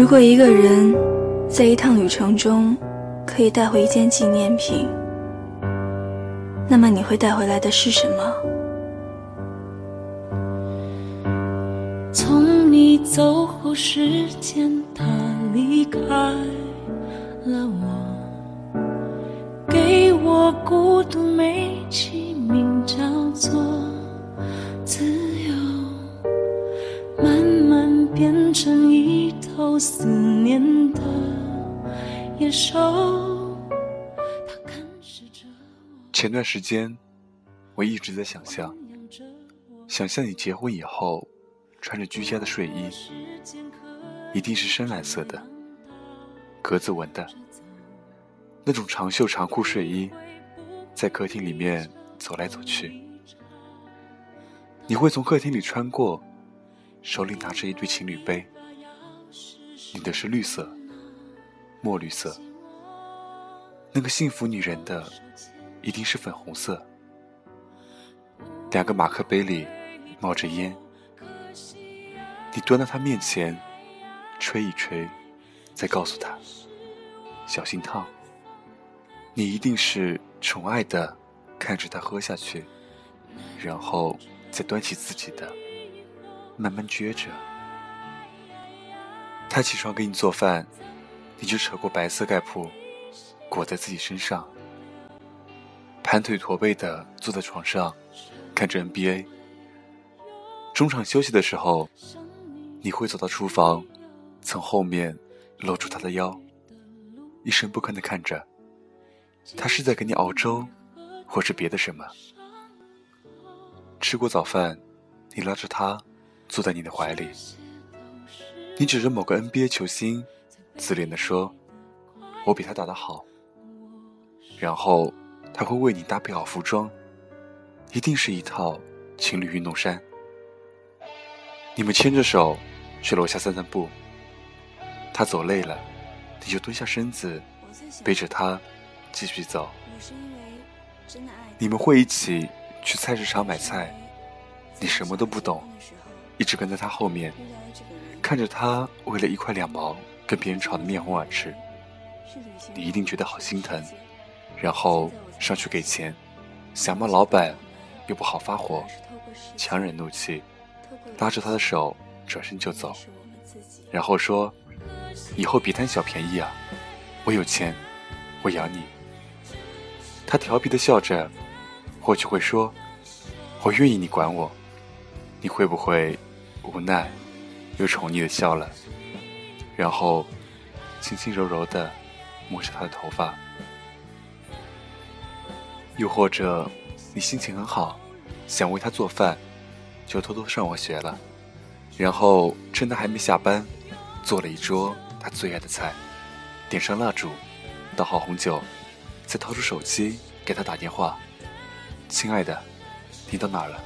如果一个人在一趟旅程中可以带回一件纪念品，那么你会带回来的是什么？从你走后，时间它离开了我，给我孤独美其名叫做自由，慢慢变成头思念的野兽。它看视着前段时间，我一直在想象，想象你结婚以后穿着居家的睡衣，一定是深蓝色的，格子纹的，那种长袖长裤睡衣，在客厅里面走来走去。你会从客厅里穿过，手里拿着一对情侣杯，你的是绿色，墨绿色。那个幸福女人的，一定是粉红色。两个马克杯里冒着烟，你端到她面前，吹一吹，再告诉她小心烫。你一定是宠爱的看着她喝下去，然后再端起自己的，慢慢撅着。他起床给你做饭，你就扯过白色盖铺，裹在自己身上，盘腿驼背的坐在床上，看着 NBA。中场休息的时候，你会走到厨房，从后面搂住他的腰，一声不吭的看着。他是在给你熬粥，或是别的什么。吃过早饭，你拉着他坐在你的怀里，你指着某个 NBA 球星，自恋的说：“我比他打得好。”然后他会为你搭配好服装，一定是一套情侣运动衫。你们牵着手去楼下散散步。他走累了，你就蹲下身子，背着他继续走。你们会一起去菜市场买菜，你什么都不懂，一直跟在他后面，看着他为了一块两毛跟别人吵得面红耳赤，你一定觉得好心疼，然后上去给钱，想骂老板，又不好发火，强忍怒气，拉着他的手转身就走，然后说：“以后别贪小便宜啊，我有钱，我养你。”他调皮的笑着，或许会说：“我愿意你管我。”你会不会无奈又宠溺的笑了？然后轻轻柔柔的摸着他的头发，又或者你心情很好，想为他做饭，就偷偷上网学了，然后趁他还没下班，做了一桌他最爱的菜，点上蜡烛，倒好红酒，再掏出手机给他打电话：“亲爱的，你到哪儿了？”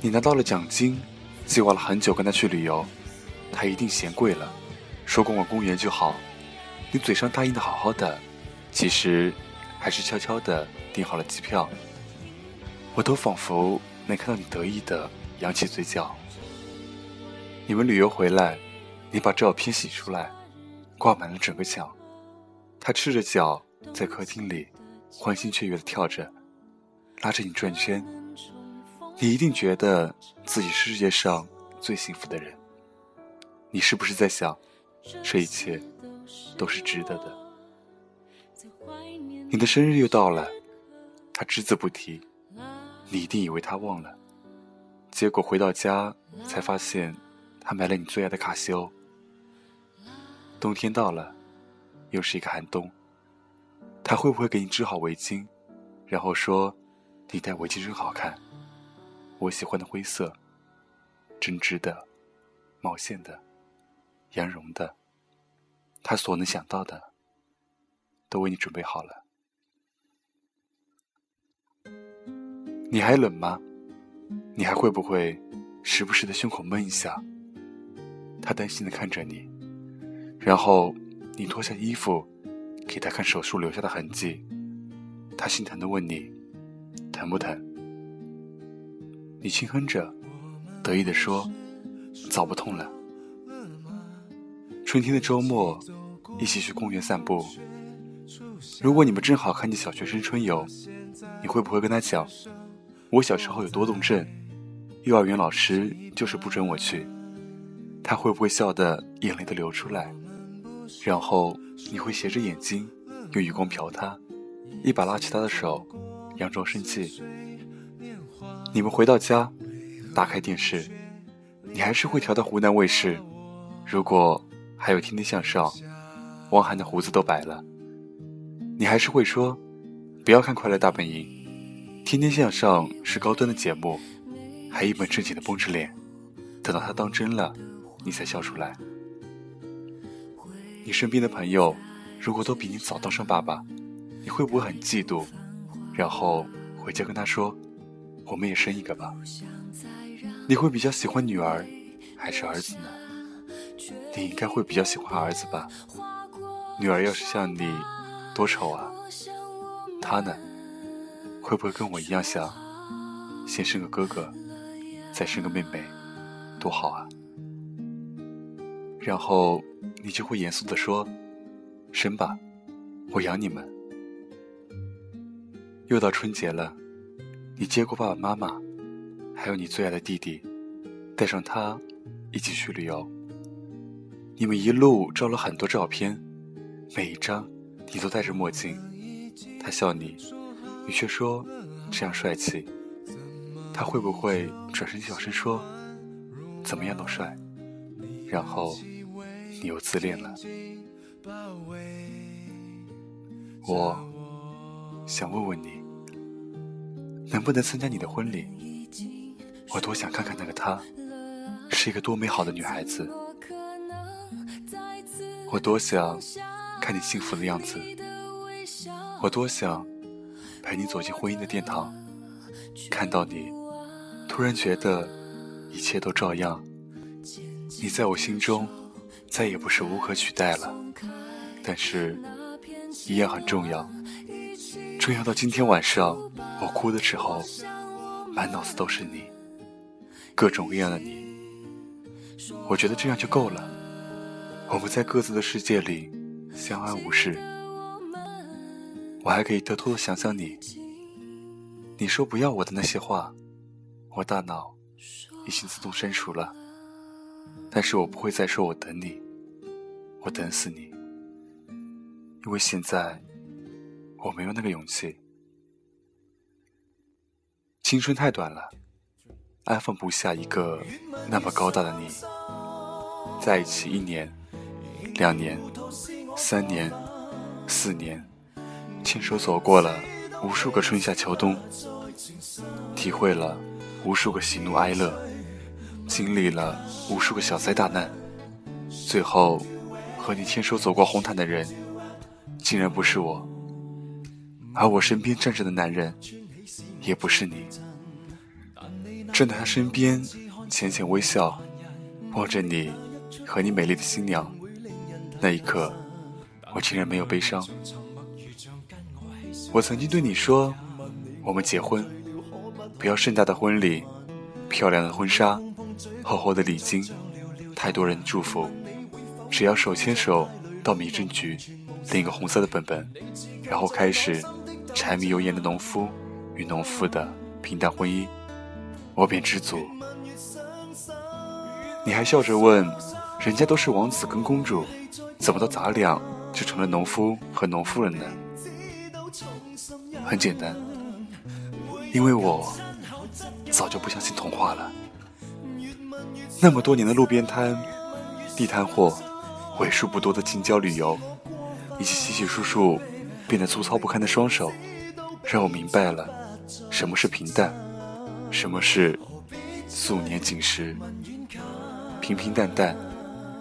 你拿到了奖金，计划了很久跟他去旅游，他一定嫌贵了，说逛逛公园就好。你嘴上答应的好好的，其实还是悄悄的订好了机票。我都仿佛能看到你得意的扬起嘴角。你们旅游回来，你把照片洗出来，挂满了整个墙。他赤着脚在客厅里欢欣雀跃的跳着，拉着你转圈。你一定觉得自己是世界上最幸福的人。你是不是在想，这一切都是值得的？你的生日又到了，他只字不提，你一定以为他忘了。结果回到家才发现，他买了你最爱的卡西欧。冬天到了，又是一个寒冬。他会不会给你织好围巾，然后说：“你戴围巾真好看。”我喜欢的灰色，针织的、毛线的、羊绒的，他所能想到的，都为你准备好了。你还冷吗？你还会不会时不时的胸口闷一下？他担心的看着你，然后你脱下衣服，给他看手术留下的痕迹，他心疼的问你，疼不疼？你轻哼着，得意地说：“早不痛了。”春天的周末，一起去公园散步。如果你们正好看见小学生春游，你会不会跟他讲，我小时候有多动症，幼儿园老师就是不准我去？他会不会笑得眼泪都流出来？然后你会斜着眼睛，用余光瞟他，一把拉起他的手，佯装生气。你们回到家，打开电视，你还是会调到湖南卫视。如果还有《天天向上》，汪涵的胡子都白了，你还是会说：“不要看《快乐大本营》，《天天向上》是高端的节目，还一本正经的绷着脸，等到他当真了，你才笑出来。”你身边的朋友，如果都比你早当上爸爸，你会不会很嫉妒？然后回家跟他说：“我们也生一个吧。”你会比较喜欢女儿还是儿子呢？你应该会比较喜欢儿子吧？女儿要是像你，多丑啊！他呢，会不会跟我一样想，先生个哥哥，再生个妹妹，多好啊？然后你就会严肃的说：“生吧，我养你们。”又到春节了，你接过爸爸妈妈，还有你最爱的弟弟，带上他一起去旅游。你们一路照了很多照片，每一张你都戴着墨镜。他笑你，你却说这样帅气。他会不会转身小声说怎么样都帅？然后你又自恋了。我想问问你，能不能参加你的婚礼？我多想看看那个她，是一个多美好的女孩子。我多想看你幸福的样子，我多想陪你走进婚姻的殿堂，看到你，突然觉得一切都照样。你在我心中再也不是无可取代了，但是一样很重要，重要到今天晚上我哭的时候，满脑子都是你，各种各样的你。我觉得这样就够了。我们在各自的世界里相安无事，我还可以偷偷的想想你。你说不要我的那些话，我大脑已经自动删除了。但是我不会再说我等你，我等死你，因为现在我没有那个勇气。青春太短了，安放不下一个那么高大的你。在一起一年。两年，三年，四年，牵手走过了无数个春夏秋冬，体会了无数个喜怒哀乐，经历了无数个小灾大难，最后和你牵手走过红毯的人，竟然不是我，而我身边站着的男人，也不是你。站在他身边，浅浅微笑，望着你和你美丽的新娘。那一刻，我竟然没有悲伤。我曾经对你说，我们结婚，不要盛大的婚礼，漂亮的婚纱，厚厚的礼金，太多人祝福，只要手牵手到民政局领个红色的本本，然后开始柴米油盐的农夫与农妇的平淡婚姻，我便知足。你还笑着问，人家都是王子跟公主。怎么到咱俩就成了农夫和农妇人呢？很简单，因为我早就不相信童话了。那么多年的路边摊、地摊货，为数不多的近郊旅游，以及稀稀疏疏变得粗糙不堪的双手，让我明白了什么是平淡，什么是素年锦时。平平淡淡，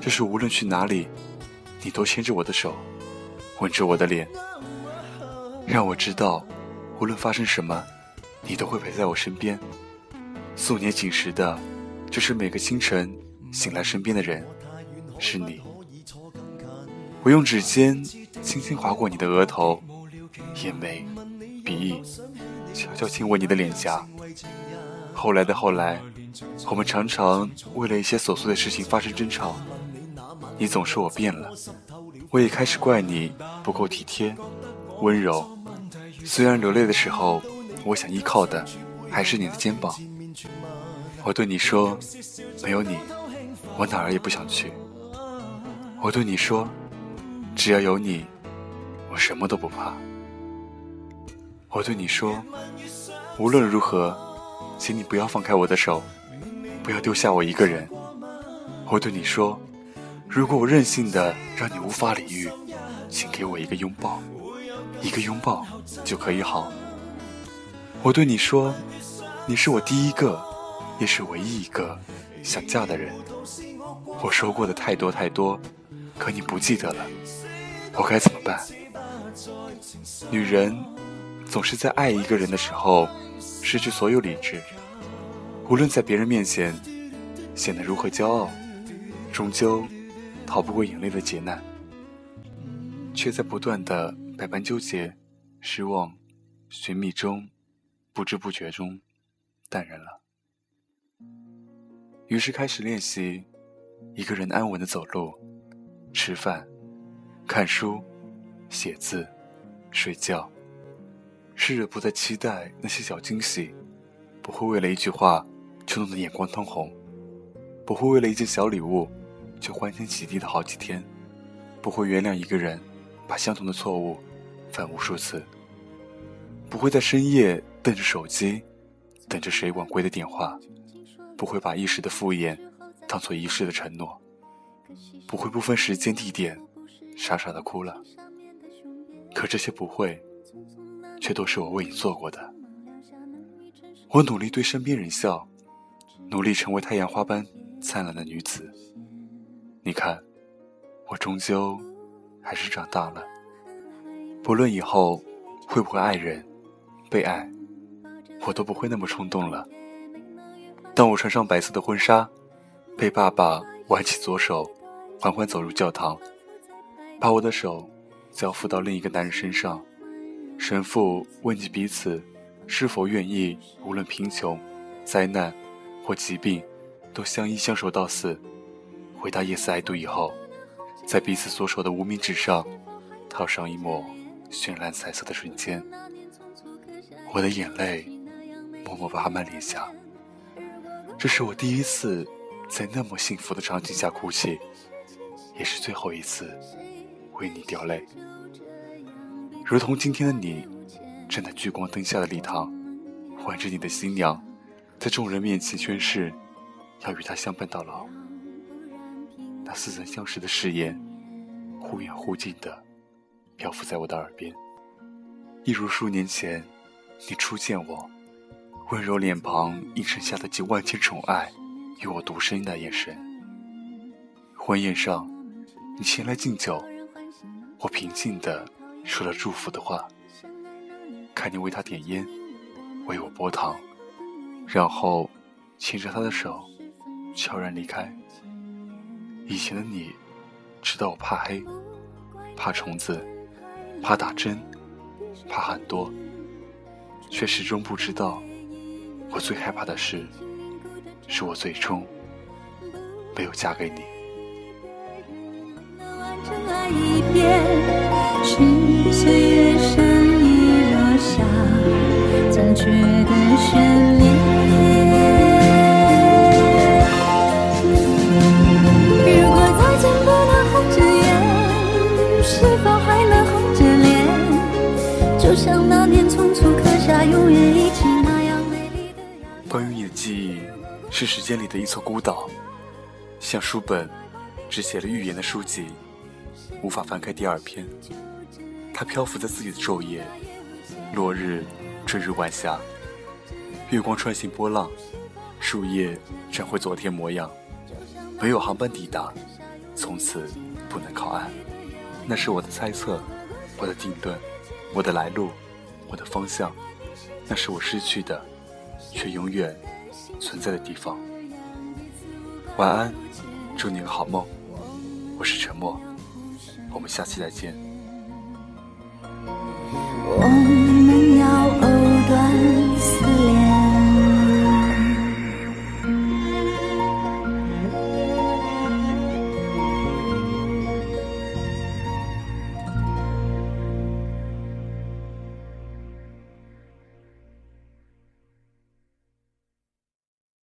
就是无论去哪里。你都牵着我的手，吻着我的脸，让我知道，无论发生什么，你都会陪在我身边。素年锦时的，就是每个清晨醒来身边的人，是你。我用指尖轻轻划过你的额头、眼眉、鼻翼，悄悄亲吻你的脸颊。后来的后来，我们常常为了一些琐碎的事情发生争吵。你总说我变了，我也开始怪你不够体贴、温柔。虽然流泪的时候，我想依靠的还是你的肩膀。我对你说，没有你，我哪儿也不想去。我对你说，只要有你，我什么都不怕。我对你说，无论如何，请你不要放开我的手，不要丢下我一个人。我对你说。如果我任性的让你无法理喻，请给我一个拥抱，一个拥抱就可以好。我对你说，你是我第一个，也是唯一一个想嫁的人。我说过的太多太多，可你不记得了，我该怎么办？女人总是在爱一个人的时候失去所有理智，无论在别人面前显得如何骄傲，终究。逃不过眼泪的劫难，却在不断的百般纠结、失望、寻觅中，不知不觉中淡然了。于是开始练习一个人安稳的走路、吃饭、看书、写字、睡觉，试着不再期待那些小惊喜，不会为了一句话就弄得眼光通红，不会为了一件小礼物。就欢天喜地的好几天，不会原谅一个人把相同的错误犯无数次，不会在深夜瞪着手机，等着谁晚归的电话，不会把一时的敷衍当做一世的承诺，不会不分时间地点傻傻的哭了。可这些不会，却都是我为你做过的。我努力对身边人笑，努力成为太阳花般灿烂的女子。你看，我终究还是长大了。不论以后会不会爱人、被爱，我都不会那么冲动了。当我穿上白色的婚纱，被爸爸挽起左手，缓缓走入教堂，把我的手交付到另一个男人身上，神父问及彼此是否愿意，无论贫穷、灾难或疾病，都相依相守到死。回答 yes I do 以后，在彼此所守的无名指上套上一抹绚烂彩色的瞬间，我的眼泪默默爬满脸颊。这是我第一次在那么幸福的场景下哭泣，也是最后一次为你掉泪。如同今天的你，站在聚光灯下的礼堂，挽着你的新娘，在众人面前宣誓要与她相伴到老。那似曾相识的誓言，忽远忽近的漂浮在我的耳边，一如数年前你初见我，温柔脸庞映衬下的几万千宠爱与我独身的眼神。婚宴上，你前来敬酒，我平静的说了祝福的话，看你为他点烟，为我拨糖，然后牵着他的手，悄然离开。以前的你，知道我怕黑，怕虫子，怕打针，怕很多，却始终不知道，我最害怕的事，是我最终没有嫁给你。是时间里的一座孤岛，像书本只写了预言的书籍，无法翻开第二篇。它漂浮在自己的昼夜，落日坠入晚霞，月光穿行波浪，树叶转回昨天模样。没有航班抵达，从此不能靠岸。那是我的猜测，我的定论。我的来路，我的方向，那是我失去的，却永远存在的地方。晚安，祝你个好梦。我是沉默，我们下期再见。